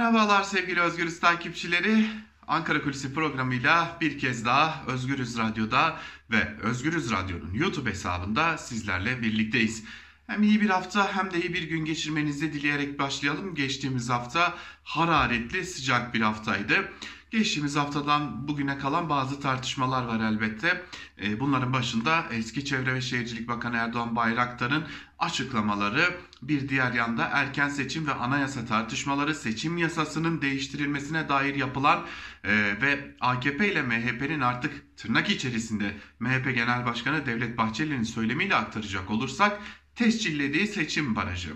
Merhabalar sevgili Özgürüz takipçileri. Ankara Kulisi programıyla bir kez daha Özgürüz Radyo'da ve Özgürüz Radyo'nun YouTube hesabında sizlerle birlikteyiz. Hem iyi bir hafta hem de iyi bir gün geçirmenizi dileyerek başlayalım. Geçtiğimiz hafta hararetli sıcak bir haftaydı. Geçtiğimiz haftadan bugüne kalan bazı tartışmalar var elbette. Ee, bunların başında eski Çevre ve Şehircilik Bakanı Erdoğan Bayraktar'ın açıklamaları, bir diğer yanda erken seçim ve anayasa tartışmaları, seçim yasasının değiştirilmesine dair yapılan e, ve AKP ile MHP'nin artık tırnak içerisinde MHP Genel Başkanı Devlet Bahçeli'nin söylemiyle aktaracak olursak tescillediği seçim barajı.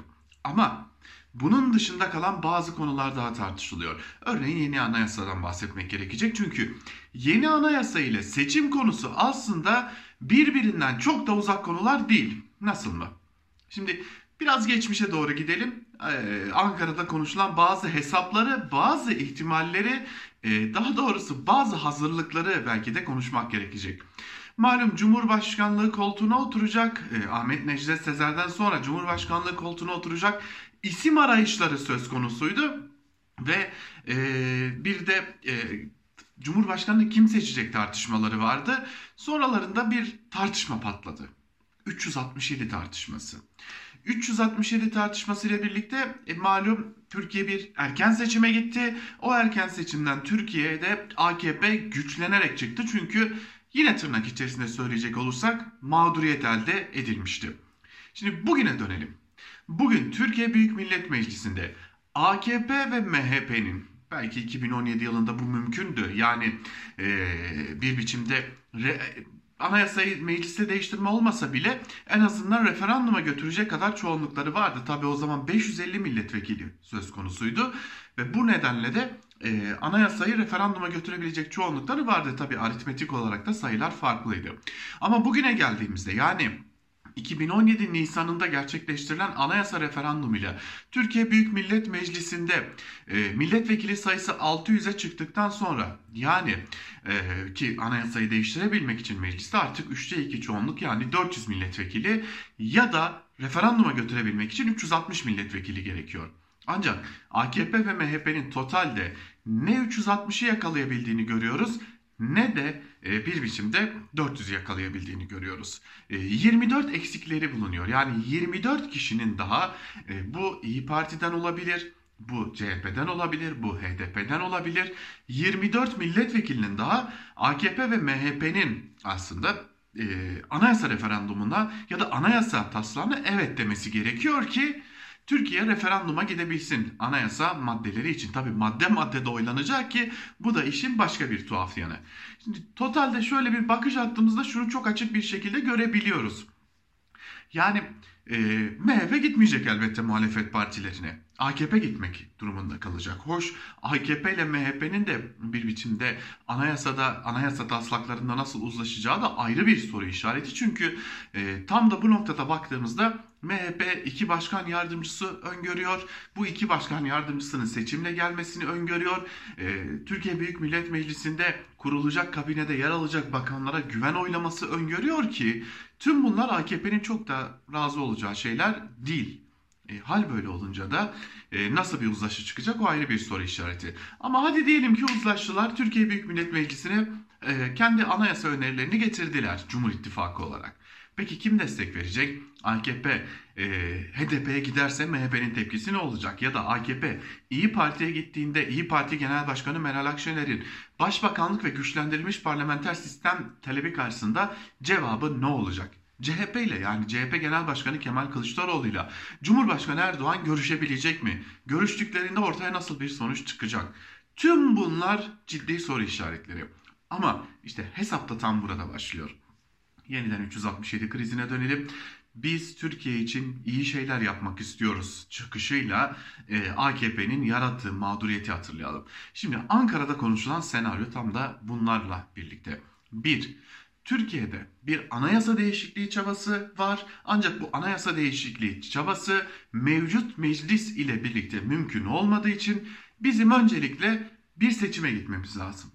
Ama bunun dışında kalan bazı konular daha tartışılıyor. Örneğin yeni anayasadan bahsetmek gerekecek. Çünkü yeni anayasa ile seçim konusu aslında birbirinden çok da uzak konular değil. Nasıl mı? Şimdi biraz geçmişe doğru gidelim. Ee, Ankara'da konuşulan bazı hesapları, bazı ihtimalleri, e, daha doğrusu bazı hazırlıkları belki de konuşmak gerekecek. Malum Cumhurbaşkanlığı koltuğuna oturacak e, Ahmet Necdet Sezer'den sonra Cumhurbaşkanlığı koltuğuna oturacak isim arayışları söz konusuydu. Ve e, bir de e, Cumhurbaşkanlığı kim seçecek tartışmaları vardı. Sonralarında bir tartışma patladı. 367 tartışması. 367 tartışması ile birlikte e, malum Türkiye bir erken seçime gitti. O erken seçimden Türkiye'de AKP güçlenerek çıktı. Çünkü yine tırnak içerisinde söyleyecek olursak mağduriyet elde edilmişti. Şimdi bugüne dönelim. Bugün Türkiye Büyük Millet Meclisi'nde AKP ve MHP'nin belki 2017 yılında bu mümkündü. Yani e, bir biçimde re, anayasayı mecliste değiştirme olmasa bile en azından referanduma götürecek kadar çoğunlukları vardı. Tabi o zaman 550 milletvekili söz konusuydu ve bu nedenle de e, anayasayı referanduma götürebilecek çoğunlukları vardı. Tabi aritmetik olarak da sayılar farklıydı. Ama bugüne geldiğimizde yani 2017 Nisan'ında gerçekleştirilen anayasa referandumuyla Türkiye Büyük Millet Meclisi'nde e, milletvekili sayısı 600'e çıktıktan sonra yani e, ki anayasayı değiştirebilmek için mecliste artık 3'te 2 çoğunluk yani 400 milletvekili ya da referanduma götürebilmek için 360 milletvekili gerekiyor. Ancak AKP ve MHP'nin totalde ne 360'ı yakalayabildiğini görüyoruz ne de e, bir biçimde 400 yakalayabildiğini görüyoruz. 24 e, eksikleri bulunuyor. Yani 24 kişinin daha e, bu İyi Parti'den olabilir, bu CHP'den olabilir, bu HDP'den olabilir. 24 milletvekilinin daha AKP ve MHP'nin aslında e, anayasa referandumuna ya da anayasa taslağına evet demesi gerekiyor ki Türkiye referanduma gidebilsin anayasa maddeleri için. Tabi madde madde de oylanacak ki bu da işin başka bir tuhaf yanı. Şimdi totalde şöyle bir bakış attığımızda şunu çok açık bir şekilde görebiliyoruz. Yani e, MHP gitmeyecek elbette muhalefet partilerine. AKP gitmek durumunda kalacak. Hoş AKP ile MHP'nin de bir biçimde anayasada anayasa taslaklarında nasıl uzlaşacağı da ayrı bir soru işareti. Çünkü e, tam da bu noktada baktığımızda MHP iki başkan yardımcısı öngörüyor. Bu iki başkan yardımcısının seçimle gelmesini öngörüyor. E, Türkiye Büyük Millet Meclisi'nde kurulacak kabinede yer alacak bakanlara güven oylaması öngörüyor ki tüm bunlar AKP'nin çok da razı olacağı şeyler değil. E, hal böyle olunca da e, nasıl bir uzlaşı çıkacak o ayrı bir soru işareti. Ama hadi diyelim ki uzlaştılar Türkiye Büyük Millet Meclisi'ne e, kendi anayasa önerilerini getirdiler Cumhur İttifakı olarak. Peki kim destek verecek? AKP e, HDP'ye giderse MHP'nin tepkisi ne olacak? Ya da AKP İyi Parti'ye gittiğinde İyi Parti Genel Başkanı Meral Akşener'in başbakanlık ve güçlendirilmiş parlamenter sistem talebi karşısında cevabı ne olacak? CHP ile yani CHP Genel Başkanı Kemal Kılıçdaroğlu ile Cumhurbaşkanı Erdoğan görüşebilecek mi? Görüştüklerinde ortaya nasıl bir sonuç çıkacak? Tüm bunlar ciddi soru işaretleri. Ama işte hesap da tam burada başlıyor. Yeniden 367 krizine dönelim. Biz Türkiye için iyi şeyler yapmak istiyoruz çıkışıyla e, AKP'nin yarattığı mağduriyeti hatırlayalım. Şimdi Ankara'da konuşulan senaryo tam da bunlarla birlikte. 1. Türkiye'de bir anayasa değişikliği çabası var. Ancak bu anayasa değişikliği çabası mevcut meclis ile birlikte mümkün olmadığı için bizim öncelikle bir seçime gitmemiz lazım.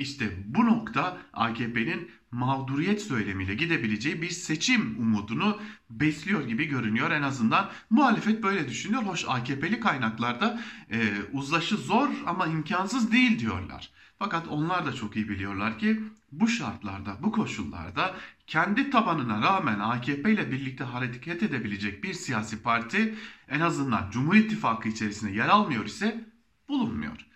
İşte bu nokta AKP'nin mağduriyet söylemiyle gidebileceği bir seçim umudunu besliyor gibi görünüyor. En azından muhalefet böyle düşünüyor. Hoş AKP'li kaynaklarda e, uzlaşı zor ama imkansız değil diyorlar. Fakat onlar da çok iyi biliyorlar ki bu şartlarda, bu koşullarda kendi tabanına rağmen AKP ile birlikte hareket edebilecek bir siyasi parti en azından Cumhur İttifakı içerisinde yer almıyor ise bulunmuyor.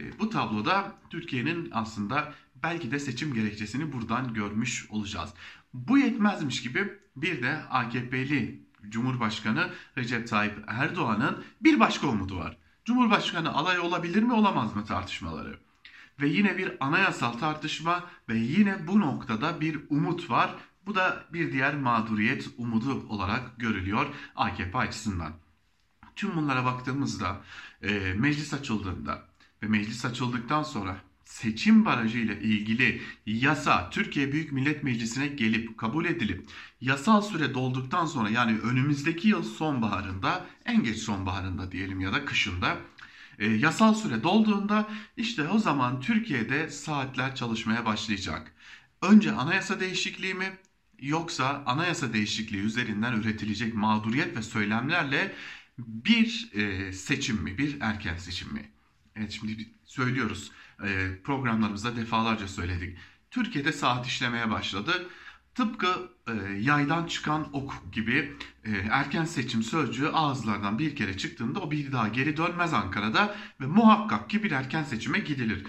E, bu tabloda Türkiye'nin aslında belki de seçim gerekçesini buradan görmüş olacağız. Bu yetmezmiş gibi bir de AKP'li Cumhurbaşkanı Recep Tayyip Erdoğan'ın bir başka umudu var. Cumhurbaşkanı alay olabilir mi olamaz mı tartışmaları. Ve yine bir anayasal tartışma ve yine bu noktada bir umut var. Bu da bir diğer mağduriyet umudu olarak görülüyor AKP açısından. Tüm bunlara baktığımızda e, meclis açıldığında ve meclis açıldıktan sonra seçim barajı ile ilgili yasa Türkiye Büyük Millet Meclisi'ne gelip kabul edilip yasal süre dolduktan sonra yani önümüzdeki yıl sonbaharında en geç sonbaharında diyelim ya da kışında e, yasal süre dolduğunda işte o zaman Türkiye'de saatler çalışmaya başlayacak. Önce anayasa değişikliği mi yoksa anayasa değişikliği üzerinden üretilecek mağduriyet ve söylemlerle bir e, seçim mi, bir erken seçim mi? Evet şimdi söylüyoruz. E, programlarımızda defalarca söyledik. Türkiye'de saat işlemeye başladı. Tıpkı e, yaydan çıkan ok gibi e, erken seçim sözcüğü ağızlardan bir kere çıktığında o bir daha geri dönmez Ankara'da ve muhakkak ki bir erken seçime gidilir.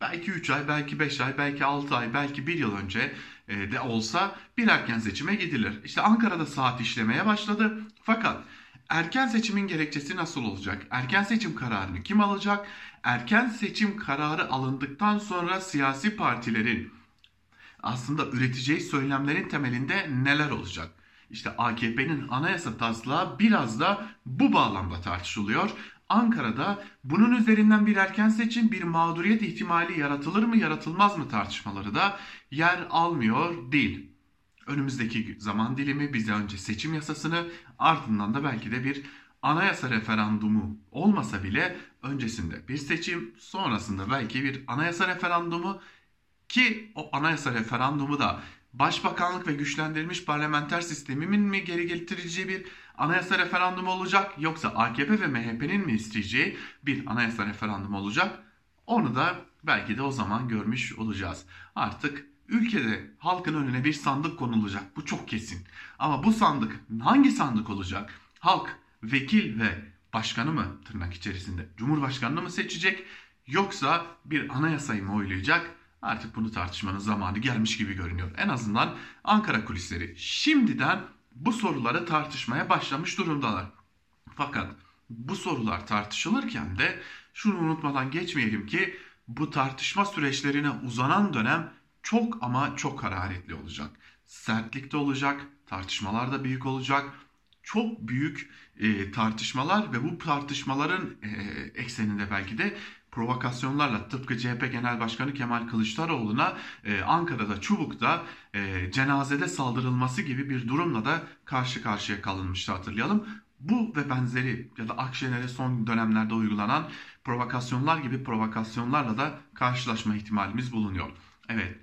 Belki 3 ay, belki 5 ay, belki 6 ay, belki 1 yıl önce e, de olsa bir erken seçime gidilir. İşte Ankara'da saat işlemeye başladı. Fakat erken seçimin gerekçesi nasıl olacak? Erken seçim kararını kim alacak? Erken seçim kararı alındıktan sonra siyasi partilerin aslında üreteceği söylemlerin temelinde neler olacak? İşte AKP'nin anayasa taslağı biraz da bu bağlamda tartışılıyor. Ankara'da bunun üzerinden bir erken seçim, bir mağduriyet ihtimali yaratılır mı, yaratılmaz mı tartışmaları da yer almıyor değil. Önümüzdeki zaman dilimi bize önce seçim yasasını ardından da belki de bir anayasa referandumu olmasa bile öncesinde bir seçim, sonrasında belki bir anayasa referandumu ki o anayasa referandumu da başbakanlık ve güçlendirilmiş parlamenter sistemin mi geri getireceği bir anayasa referandumu olacak yoksa AKP ve MHP'nin mi isteyeceği bir anayasa referandumu olacak? Onu da belki de o zaman görmüş olacağız. Artık ülkede halkın önüne bir sandık konulacak. Bu çok kesin. Ama bu sandık hangi sandık olacak? Halk vekil ve başkanı mı tırnak içerisinde cumhurbaşkanını mı seçecek yoksa bir anayasayı mı oylayacak? Artık bunu tartışmanın zamanı gelmiş gibi görünüyor. En azından Ankara kulisleri şimdiden bu soruları tartışmaya başlamış durumdalar. Fakat bu sorular tartışılırken de şunu unutmadan geçmeyelim ki bu tartışma süreçlerine uzanan dönem çok ama çok hararetli olacak. Sertlikte olacak, tartışmalar da büyük olacak. Çok büyük e, tartışmalar ve bu tartışmaların e, ekseninde belki de provokasyonlarla tıpkı CHP Genel Başkanı Kemal Kılıçdaroğlu'na e, Ankara'da Çubuk'ta e, cenazede saldırılması gibi bir durumla da karşı karşıya kalınmıştı hatırlayalım. Bu ve benzeri ya da Akşener'e son dönemlerde uygulanan provokasyonlar gibi provokasyonlarla da karşılaşma ihtimalimiz bulunuyor. Evet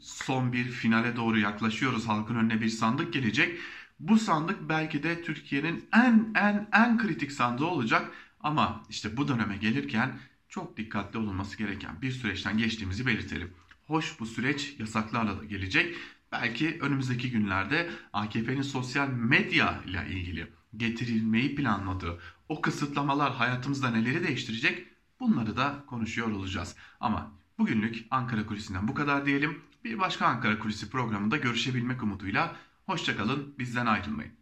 son bir finale doğru yaklaşıyoruz. Halkın önüne bir sandık gelecek. Bu sandık belki de Türkiye'nin en en en kritik sandığı olacak. Ama işte bu döneme gelirken çok dikkatli olunması gereken bir süreçten geçtiğimizi belirtelim. Hoş bu süreç yasaklarla da gelecek. Belki önümüzdeki günlerde AKP'nin sosyal medya ile ilgili getirilmeyi planladığı o kısıtlamalar hayatımızda neleri değiştirecek bunları da konuşuyor olacağız. Ama bugünlük Ankara Kulisi'nden bu kadar diyelim. Bir başka Ankara Kulisi programında görüşebilmek umuduyla hoşçakalın bizden ayrılmayın.